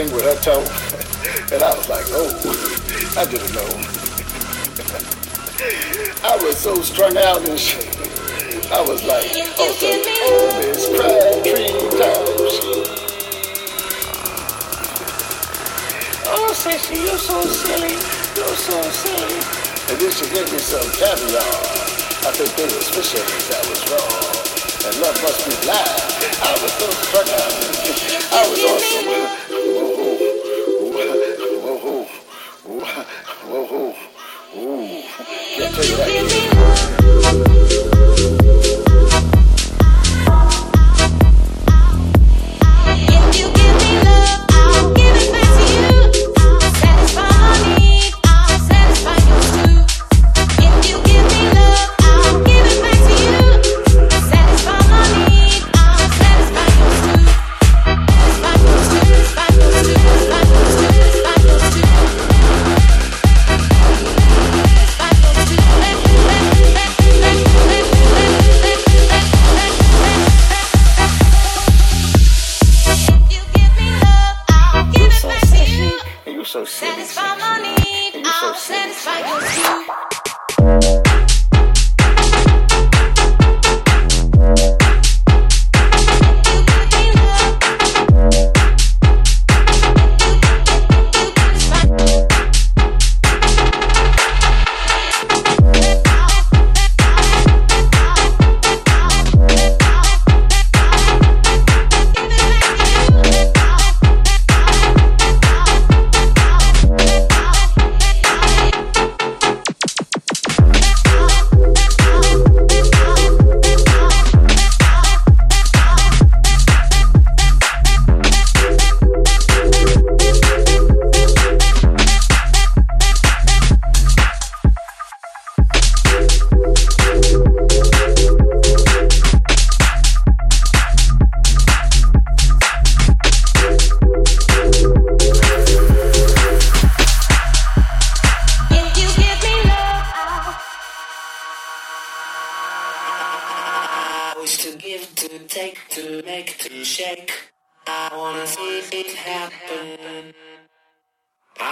thing with her toe. and I was like, oh, I didn't know. I was so strung out and shit. I was like, oh, so always cried three times. Oh, Sissy, you're so silly. You're so silly. And then she gave me some caviar. I think they were fishes that was wrong. And love must be blind. I was so struck out. I was on some tell you that.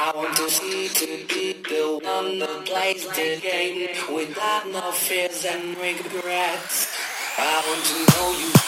I want to see to be the one that plays the game without no fears and regrets. I want to know you.